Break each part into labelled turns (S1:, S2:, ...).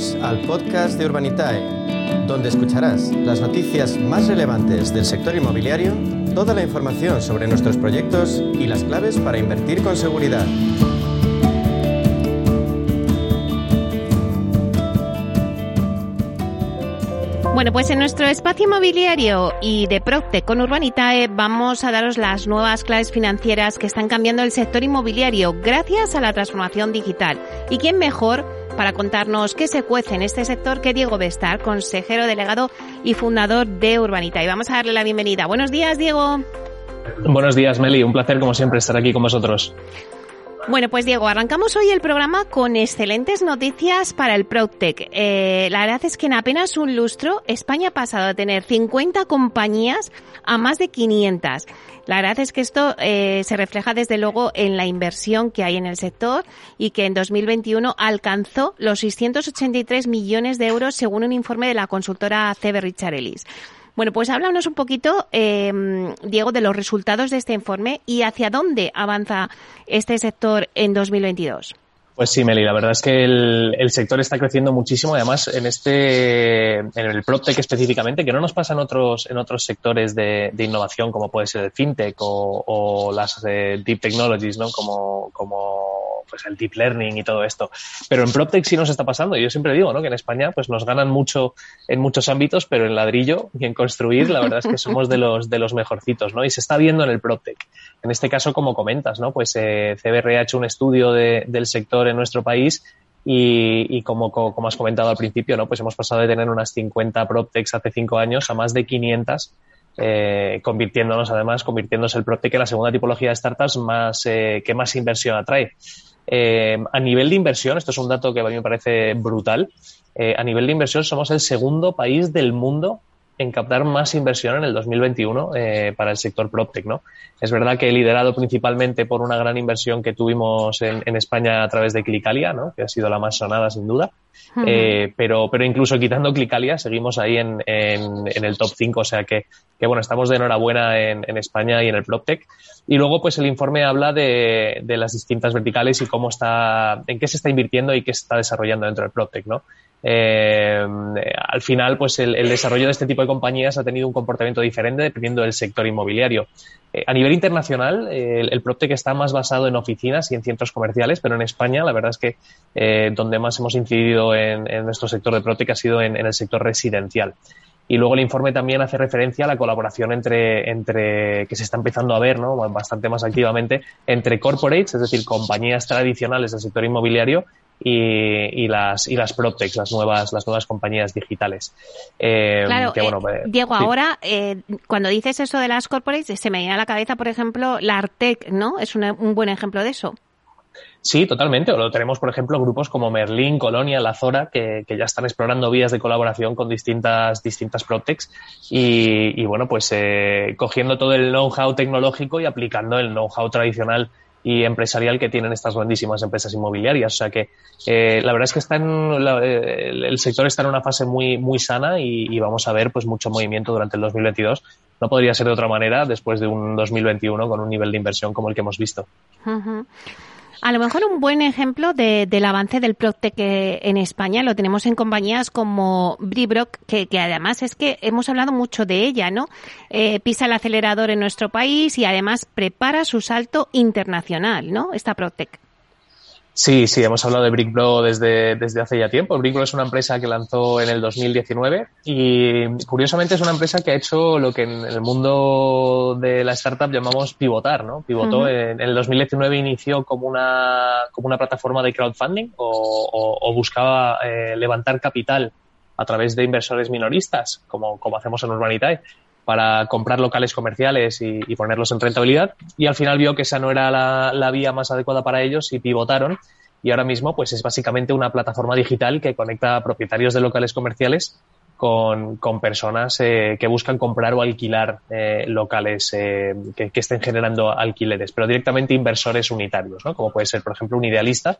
S1: Al podcast de Urbanitae, donde escucharás las noticias más relevantes del sector inmobiliario, toda la información sobre nuestros proyectos y las claves para invertir con seguridad.
S2: Bueno, pues en nuestro espacio inmobiliario y de Procte con Urbanitae vamos a daros las nuevas claves financieras que están cambiando el sector inmobiliario gracias a la transformación digital. ¿Y quién mejor para contarnos qué se cuece en este sector que Diego Bestar, consejero delegado y fundador de Urbanitae? Vamos a darle la bienvenida. Buenos días, Diego.
S3: Buenos días, Meli. Un placer, como siempre, estar aquí con vosotros.
S2: Bueno, pues Diego, arrancamos hoy el programa con excelentes noticias para el ProTech. Eh, la verdad es que en apenas un lustro España ha pasado a tener 50 compañías a más de 500. La verdad es que esto eh, se refleja desde luego en la inversión que hay en el sector y que en 2021 alcanzó los 683 millones de euros según un informe de la consultora CB Richard Ellis. Bueno, pues háblanos un poquito, eh, Diego, de los resultados de este informe y hacia dónde avanza este sector en 2022.
S3: Pues sí, Meli, la verdad es que el, sector está creciendo muchísimo, además en este, en el PropTech específicamente, que no nos pasa en otros, en otros sectores de, innovación, como puede ser el FinTech o, las eh, Deep Technologies, ¿no? Como, como pues el deep learning y todo esto. Pero en PropTech sí nos está pasando. Yo siempre digo, ¿no? Que en España pues nos ganan mucho en muchos ámbitos, pero en ladrillo y en construir, la verdad es que somos de los, de los mejorcitos, ¿no? Y se está viendo en el PropTech. En este caso, como comentas, ¿no? Pues eh, CBR ha hecho un estudio del sector en nuestro país y, como, has comentado al principio, ¿no? Pues hemos pasado de tener unas 50 PropTechs hace cinco años a más de 500 eh, convirtiéndonos además, convirtiéndose el PropTech en la segunda tipología de startups más, eh, que más inversión atrae. Eh, a nivel de inversión, esto es un dato que a mí me parece brutal, a nivel de inversión somos el segundo país del mundo en captar más inversión en el 2021 eh, para el sector PropTech, ¿no? Es verdad que liderado principalmente por una gran inversión que tuvimos en, España a través de Clicalia, ¿no? Que ha sido la más sonada sin duda. Eh, pero, pero incluso quitando Clicalia, seguimos ahí en, en, el top 5, o sea que, que, bueno, estamos de enhorabuena en, en España y en el PropTech. Y luego, pues el informe habla de, de, las distintas verticales y cómo está, en qué se está invirtiendo y qué se está desarrollando dentro del PropTech, ¿no? Eh, al final, pues el, desarrollo de este tipo de compañías ha tenido un comportamiento diferente dependiendo del sector inmobiliario. Eh, a nivel internacional, el, el PropTech está más basado en oficinas y en centros comerciales, pero en España la verdad es que eh, donde más hemos incidido en, nuestro sector de PropTech ha sido en, el sector residencial. Y luego el informe también hace referencia a la colaboración entre, entre que se está empezando a ver ¿no? bastante más activamente entre corporates, es decir, compañías tradicionales del sector inmobiliario y, y, las y las PropTechs, las nuevas las nuevas compañías digitales.
S2: Eh, claro, eh, eh, Diego, ahora cuando dices eso de las corporates se me viene a la cabeza, por ejemplo, la Artec, ¿no? Es un buen ejemplo de eso.
S3: Sí, totalmente. Lo tenemos, por ejemplo, grupos como Merlin, Colonia, La Zora, que, que ya están explorando vías de colaboración con distintas, distintas PropTechs y, y bueno, pues eh, cogiendo todo el know-how tecnológico y aplicando el know-how tradicional y empresarial que tienen estas grandísimas empresas inmobiliarias. O sea que eh, la verdad es que está en eh, el sector está en una fase muy, muy sana y, vamos a ver pues mucho movimiento durante el 2022. No podría ser de otra manera después de un 2021 con un nivel de inversión como el que hemos visto.
S2: A lo mejor un buen ejemplo del avance del PropTech en España lo tenemos en compañías como Bribrock, que, además es que hemos hablado mucho de ella, ¿no? Eh, pisa el acelerador en nuestro país y además prepara su salto internacional, ¿no? Esta PropTech.
S3: Sí, sí, hemos hablado de BrickBro desde, desde hace ya tiempo. BrickBro es una empresa que lanzó en el 2019 y curiosamente es una empresa que ha hecho lo que en el mundo de la startup llamamos pivotar, ¿no? Pivotó en, el 2019 inició como una, como una plataforma de crowdfunding o, buscaba eh, levantar capital a través de inversores minoristas, como, como hacemos en Urbanitae, para comprar locales comerciales y, ponerlos en rentabilidad. Y al final vio que esa no era la, vía más adecuada para ellos y pivotaron. Y ahora mismo, pues es básicamente una plataforma digital que conecta a propietarios de locales comerciales con, personas eh, que buscan comprar o alquilar eh, locales eh, que, estén generando alquileres, pero directamente inversores unitarios, ¿no? Como puede ser, por ejemplo, un idealista,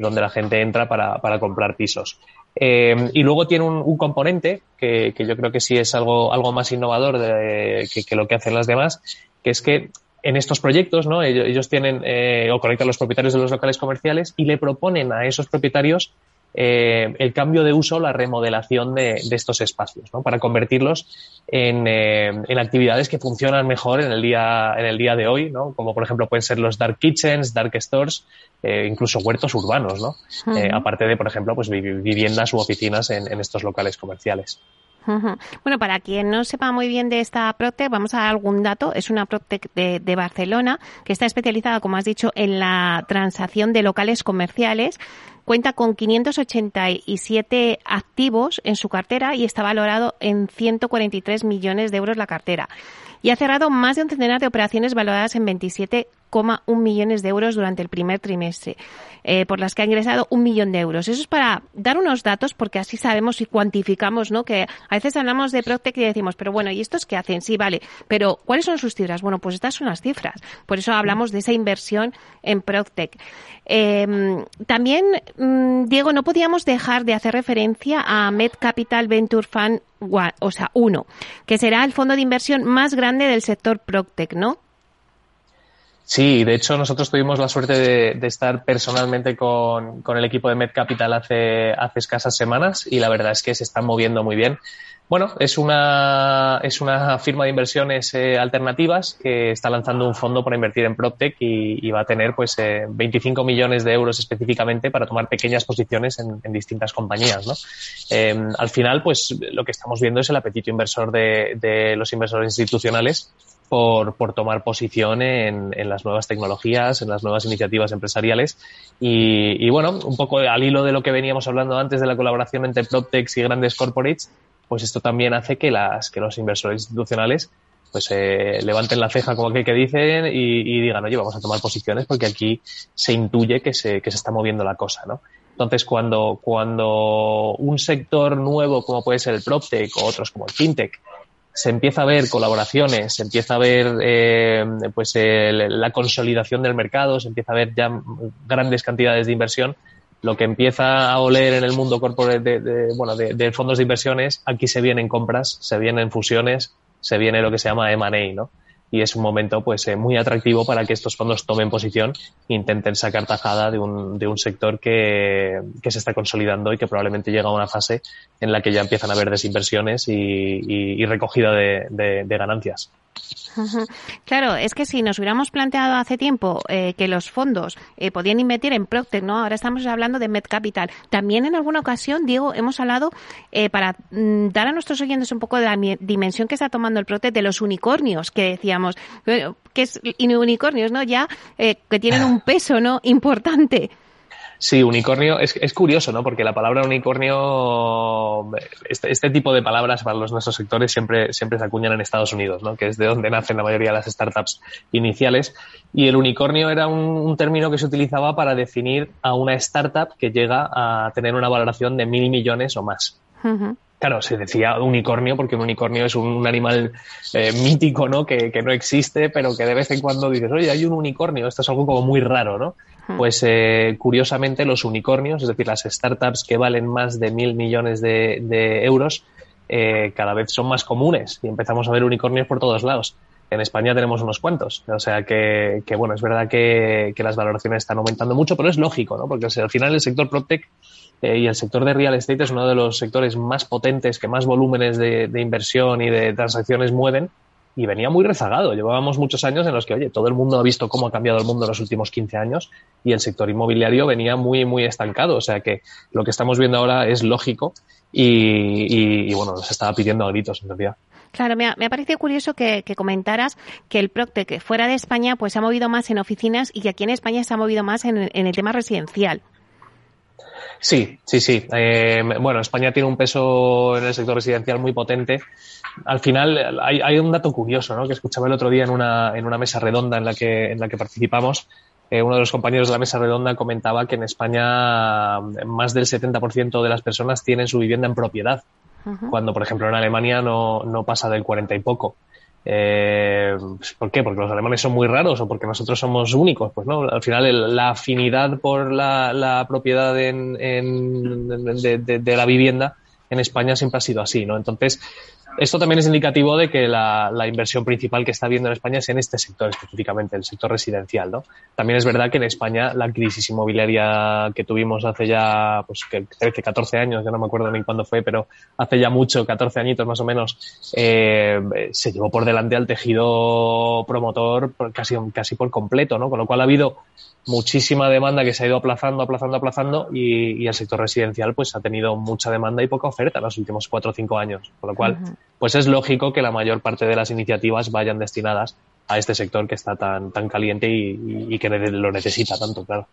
S3: donde la gente entra para, para comprar pisos. Eh, y luego tiene un, componente que, yo creo que sí es algo, algo más innovador de, que, lo que hacen las demás, que es que en estos proyectos, ¿no? Ellos, tienen eh, o conectan a los propietarios de los locales comerciales y le proponen a esos propietarios eh, el cambio de uso, la remodelación de, estos espacios, ¿no? para convertirlos en, eh, en, actividades que funcionan mejor en el día, en el día de hoy, ¿no? como por ejemplo pueden ser los dark kitchens, dark stores, eh, incluso huertos urbanos, ¿no? aparte de, por ejemplo, pues viviendas u oficinas en, en estos locales comerciales.
S2: Bueno, para quien no sepa muy bien de esta Protec, vamos a dar algún dato. Es una Protec de, de, Barcelona que está especializada, como has dicho, en la transacción de locales comerciales Cuenta con 587 activos en su cartera y está valorado en 143 millones de euros la cartera. Y ha cerrado más de un centenar de operaciones valoradas en 27,1 millones de euros durante el primer trimestre. Eh, por las que ha ingresado un millón de euros. Eso es para dar unos datos porque así sabemos y cuantificamos, ¿no? Que a veces hablamos de Proctec y decimos, pero bueno, ¿y estos qué hacen? Sí, vale, pero ¿cuáles son sus cifras? Bueno, pues estas son las cifras. Por eso hablamos de esa inversión en Proctec. Em, también, mm, Diego, no podíamos dejar de hacer referencia a Med Capital Venture Fund, o sea, uno, que será el fondo de inversión más grande del sector Proctec, ¿no?
S3: Sí, de hecho nosotros tuvimos la suerte de, estar personalmente con, el equipo de Med Capital hace, hace escasas semanas y la verdad es que se están moviendo muy bien. Bueno, es una, es una firma de inversiones eh, alternativas que está lanzando un fondo para invertir en PropTech y, va a tener pues 25 eh, millones de euros específicamente para tomar pequeñas posiciones en, distintas compañías. ¿no? Eh, al final, pues lo que estamos viendo es el apetito inversor de, de los inversores institucionales por, por tomar posición en, en, las nuevas tecnologías, en las nuevas iniciativas empresariales. Y, y, bueno, un poco al hilo de lo que veníamos hablando antes de la colaboración entre PropTechs y grandes corporates, pues esto también hace que, las, que los inversores institucionales pues eh, levanten la ceja como aquel que dicen y, y, digan, oye, vamos a tomar posiciones porque aquí se intuye que se, que se está moviendo la cosa, ¿no? Entonces, cuando, cuando un sector nuevo como puede ser el PropTech o otros como el FinTech se empieza a ver colaboraciones, se empieza a ver eh, pues la consolidación del mercado, se empieza a ver ya grandes cantidades de inversión. Lo que empieza a oler en el mundo corporate de, bueno, de, fondos de inversiones, aquí se vienen compras, se vienen fusiones, se viene lo que se llama M&A, ¿no? Y es un momento pues eh, muy atractivo para que estos fondos tomen posición e intenten sacar tajada de un, de un sector que, que, se está consolidando y que probablemente llega a una fase en la que ya empiezan a haber desinversiones y, y, recogida de, de ganancias.
S2: Claro, es que si nos hubiéramos planteado hace tiempo eh, que los fondos eh, podían invertir en Procter, ¿no? Ahora estamos hablando de MedCapital. También en alguna ocasión, Diego, hemos hablado eh, para mm, dar a nuestros oyentes un poco de la dimensión que está tomando el Procter de los unicornios que decíamos, que es unicornios, ¿no? Ya que tienen un peso, ¿no? Importante.
S3: Sí, unicornio es, es curioso, ¿no? Porque la palabra unicornio, este, este, tipo de palabras para los nuestros sectores siempre, siempre se acuñan en Estados Unidos, ¿no? Que es de donde nacen la mayoría de las startups iniciales. Y el unicornio era un, término que se utilizaba para definir a una startup que llega a tener una valoración de mil millones o más. Claro, se decía unicornio porque un unicornio es un, animal eh, mítico, ¿no? Que, que, no existe, pero que de vez en cuando dices, oye, hay un unicornio, esto es algo como muy raro, ¿no? Pues eh, curiosamente los unicornios, es decir, las startups que valen más de mil millones de, euros, eh, cada vez son más comunes y empezamos a ver unicornios por todos lados. En España tenemos unos cuantos. O sea que, bueno, es verdad que, las valoraciones están aumentando mucho, pero es lógico, ¿no? Porque al final el sector PropTech eh, y el sector de real estate es uno de los sectores más potentes, que más volúmenes de inversión y de transacciones mueven y venía muy rezagado. Llevábamos muchos años en los que, oye, todo el mundo ha visto cómo ha cambiado el mundo en los últimos 15 años y el sector inmobiliario venía muy, muy estancado. O sea que lo que estamos viendo ahora es lógico y, bueno, nos estaba pidiendo a gritos en realidad.
S2: Claro, me ha, me ha parecido curioso que, comentaras que el Procte, que fuera de España, pues se ha movido más en oficinas y que aquí en España se ha movido más en el tema residencial.
S3: Sí, sí, sí. Eh, bueno, España tiene un peso en el sector residencial muy potente. Al final hay, hay, un dato curioso, ¿no? Que escuchaba el otro día en una, en una mesa redonda en la que, en la que participamos. Eh, uno de los compañeros de la mesa redonda comentaba que en España más del 70% de las personas tienen su vivienda en propiedad, cuando, por ejemplo, en Alemania no, no pasa del 40 y poco. Eh, ¿Por qué? ¿Porque los alemanes son muy raros o porque nosotros somos únicos? Pues no, al final la afinidad por la, propiedad en, de, la vivienda en España siempre ha sido así, ¿no? Entonces, esto también es indicativo de que la, inversión principal que está habiendo en España es en este sector específicamente, el sector residencial. ¿no? También es verdad que en España la crisis inmobiliaria que tuvimos hace ya pues, 13, 14 años, ya no me acuerdo ni cuándo fue, pero hace ya mucho, 14 añitos más o menos, eh, se llevó por delante al tejido promotor casi, casi por completo, ¿no? con lo cual ha habido muchísima demanda que se ha ido aplazando, aplazando, aplazando y, el sector residencial pues ha tenido mucha demanda y poca oferta en los últimos cuatro o cinco años. Con lo cual, pues es lógico que la mayor parte de las iniciativas vayan destinadas a este sector que está tan, tan caliente y, que lo necesita tanto, claro.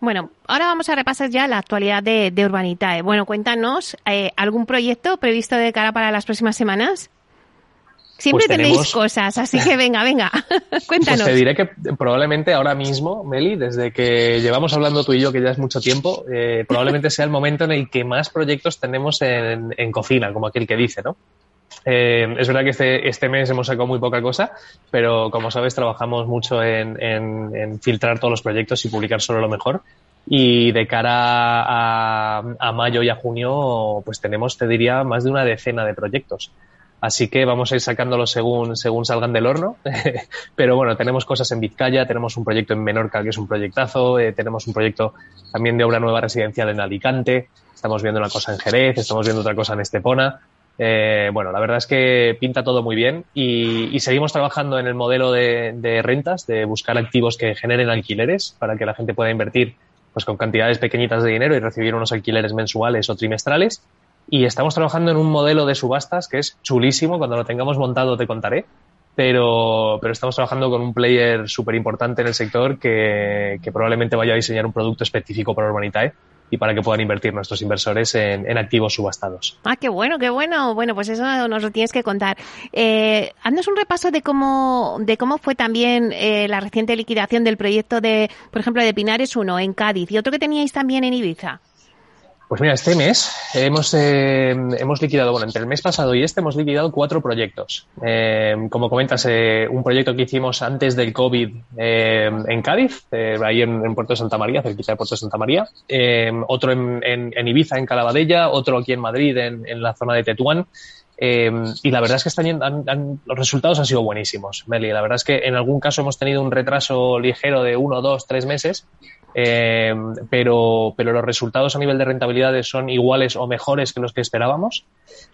S2: Bueno, ahora vamos a repasar ya la actualidad de, Urbanitae. Bueno, cuéntanos, eh, ¿algún proyecto previsto de cara para las próximas semanas? Siempre pues tenéis cosas, así que venga, venga, cuéntanos.
S3: Pues te diré que probablemente ahora mismo, Meli, desde que llevamos hablando tú y yo, que ya es mucho tiempo, eh, probablemente sea el momento en el que más proyectos tenemos en, cocina, como aquel que dice, ¿no? Eh, es verdad que este, este, mes hemos sacado muy poca cosa, pero como sabes, trabajamos mucho en, en, filtrar todos los proyectos y publicar solo lo mejor. Y de cara a, mayo y a junio, pues tenemos, te diría, más de una decena de proyectos. Así que vamos a ir sacándolos según, según salgan del horno. Pero bueno, tenemos cosas en Vizcaya, tenemos un proyecto en Menorca que es un proyectazo, eh, tenemos un proyecto también de obra nueva residencial en Alicante, estamos viendo una cosa en Jerez, estamos viendo otra cosa en Estepona. Eh, bueno, la verdad es que pinta todo muy bien y, seguimos trabajando en el modelo de, de, rentas, de buscar activos que generen alquileres para que la gente pueda invertir pues con cantidades pequeñitas de dinero y recibir unos alquileres mensuales o trimestrales. Y estamos trabajando en un modelo de subastas que es chulísimo. Cuando lo tengamos montado te contaré. Pero, pero estamos trabajando con un player súper importante en el sector que, que, probablemente vaya a diseñar un producto específico para Urbanitae y para que puedan invertir nuestros inversores en, en, activos subastados.
S2: Ah, qué bueno, qué bueno. Bueno, pues eso nos lo tienes que contar. Eh, haznos un repaso de cómo, de cómo fue también eh, la reciente liquidación del proyecto de, por ejemplo, de Pinares 1 en Cádiz y otro que teníais también en Ibiza.
S3: Pues mira, este mes hemos, eh, hemos liquidado, bueno, entre el mes pasado y este hemos liquidado cuatro proyectos. Eh, como comentas, eh, un proyecto que hicimos antes del COVID en Cádiz, ahí en, Puerto Santa María, cerquita de Puerto Santa María. otro en, en, Ibiza, en Calabadella, otro aquí en Madrid, en, la zona de Tetuán. Y la verdad es que están, los resultados han sido buenísimos, Meli. La verdad es que en algún caso hemos tenido un retraso ligero de uno, dos, tres meses, eh, pero, pero los resultados a nivel de rentabilidades son iguales o mejores que los que esperábamos.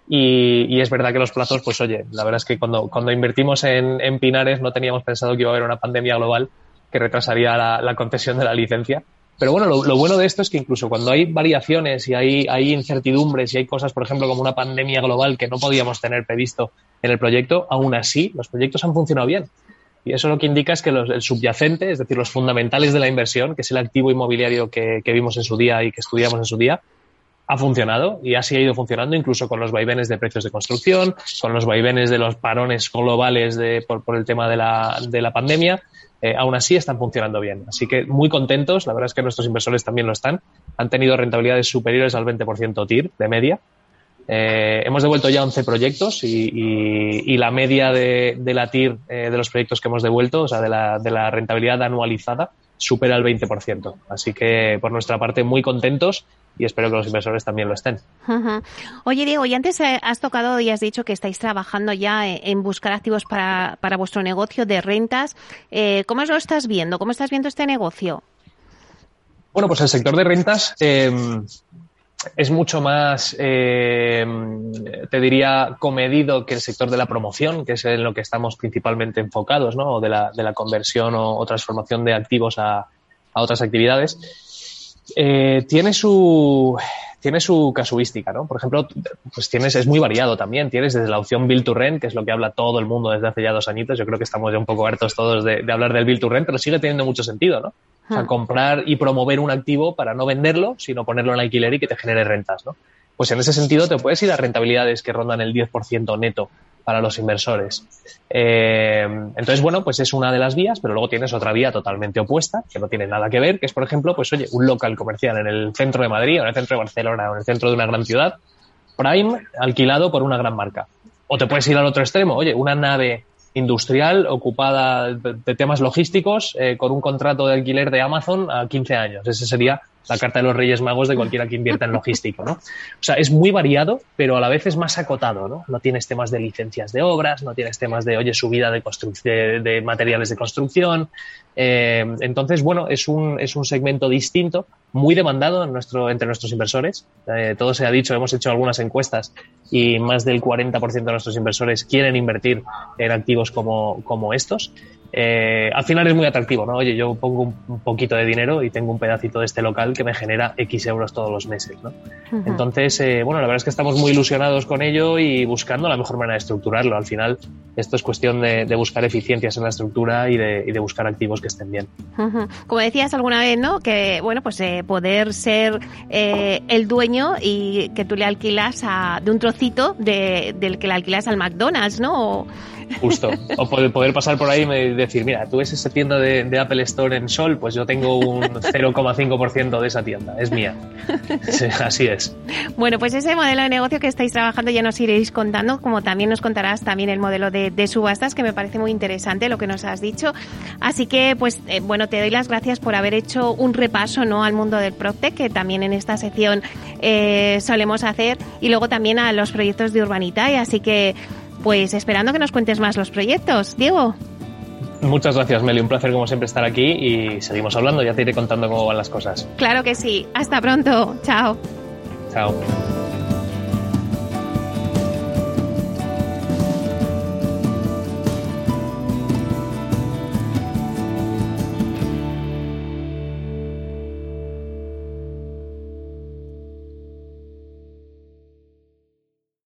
S3: Y, es verdad que los plazos, pues oye, la verdad es que cuando, cuando invertimos en, en Pinares no teníamos pensado que iba a haber una pandemia global que retrasaría la, la concesión de la licencia. Pero bueno, lo, bueno de esto es que incluso cuando hay variaciones y hay, incertidumbres y hay cosas, por ejemplo, como una pandemia global que no podíamos tener previsto en el proyecto, aún así los proyectos han funcionado bien. Y eso lo que indica es que el subyacente, es decir, los fundamentales de la inversión, que es el activo inmobiliario que, que vimos en su día y que estudiamos en su día, ha funcionado y así ha ido funcionando incluso con los vaivenes de precios de construcción, con los vaivenes de los parones globales de, por, por el tema de la, de la pandemia. Eh, aún así están funcionando bien. Así que muy contentos. La verdad es que nuestros inversores también lo están. Han tenido rentabilidades superiores al 20% TIR de media eh, hemos devuelto ya 11 proyectos y, y, y la media de, de la TIR eh, de los proyectos que hemos devuelto, o sea, de la, de la rentabilidad anualizada, supera el 20%. Así que, por nuestra parte, muy contentos y espero que los inversores también lo estén.
S2: Oye, Diego, y antes eh, has tocado y has dicho que estáis trabajando ya en buscar activos para, para vuestro negocio de rentas. Eh, ¿Cómo lo estás viendo? ¿Cómo estás viendo este negocio?
S3: Bueno, pues el sector de rentas eh, es mucho más, eh, te diría, comedido que el sector de la promoción, que es en lo que estamos principalmente enfocados, ¿no? O de la, de la conversión o, transformación de activos a, a otras actividades. Eh, tiene su tiene su casuística, ¿no? Por ejemplo, pues tienes, es muy variado también. Tienes desde la opción Build to Rent, que es lo que habla todo el mundo desde hace ya dos añitos. Yo creo que estamos ya un poco hartos todos de, de hablar del Build to Rent, pero sigue teniendo mucho sentido, ¿no? O sea, ah. comprar y promover un activo para no venderlo, sino ponerlo en alquiler y que te genere rentas, ¿no? Pues en ese sentido te puedes ir a rentabilidades que rondan el 10% neto para los inversores. Eh, entonces, bueno, pues es una de las vías, pero luego tienes otra vía totalmente opuesta, que no tiene nada que ver, que es, por ejemplo, pues oye, un local comercial en el centro de Madrid, o en el centro de Barcelona, o en el centro de una gran ciudad, prime, alquilado por una gran marca. O te puedes ir al otro extremo, oye, una nave industrial ocupada de temas logísticos eh, con un contrato de alquiler de Amazon a 15 años. Ese sería la carta de los Reyes Magos de cualquiera que invierta en logístico, ¿no? O sea, es muy variado, pero a la vez es más acotado, ¿no? No tienes temas de licencias de obras, no tienes temas de, oye, subida de, de, de materiales de construcción. Eh, entonces, bueno, es un, es un segmento distinto, muy demandado entre nuestros inversores. Eh, todo se ha dicho, hemos hecho algunas encuestas y más del 40% de nuestros inversores quieren invertir en activos como, como estos. Eh, al final es muy atractivo, ¿no? Oye, yo pongo un, poquito de dinero y tengo un pedacito de este local que me genera X euros todos los meses, ¿no? Entonces, eh, bueno, la verdad es que estamos muy ilusionados con ello y buscando la mejor manera de estructurarlo. Al final, esto es cuestión de, buscar eficiencias en la estructura y de, buscar activos que estén bien.
S2: Como decías alguna vez, ¿no? Que, bueno, pues eh, poder ser el dueño y que tú le alquilas a, de un trocito de, del que le alquilas al McDonald's, ¿no?
S3: Justo. O poder, pasar por ahí y decir, mira, tú ves esa tienda de, Apple Store en Sol, pues yo tengo un 0,5% de esa tienda, es mía. así es.
S2: Bueno, pues ese modelo de negocio que estáis trabajando ya nos iréis contando, como también nos contarás también el modelo de, subastas, que me parece muy interesante lo que nos has dicho. Así que, pues, eh, bueno, te doy las gracias por haber hecho un repaso ¿no? al mundo del PropTech, que también en esta sección eh, solemos hacer, y luego también a los proyectos de Urbanita. Y así que, pues esperando que nos cuentes más los proyectos. Diego.
S3: Muchas gracias, Meli. Un placer, como siempre, estar aquí y seguimos hablando. Ya te iré contando cómo van las cosas.
S2: Claro que sí. Hasta pronto. Chao.
S3: Chao.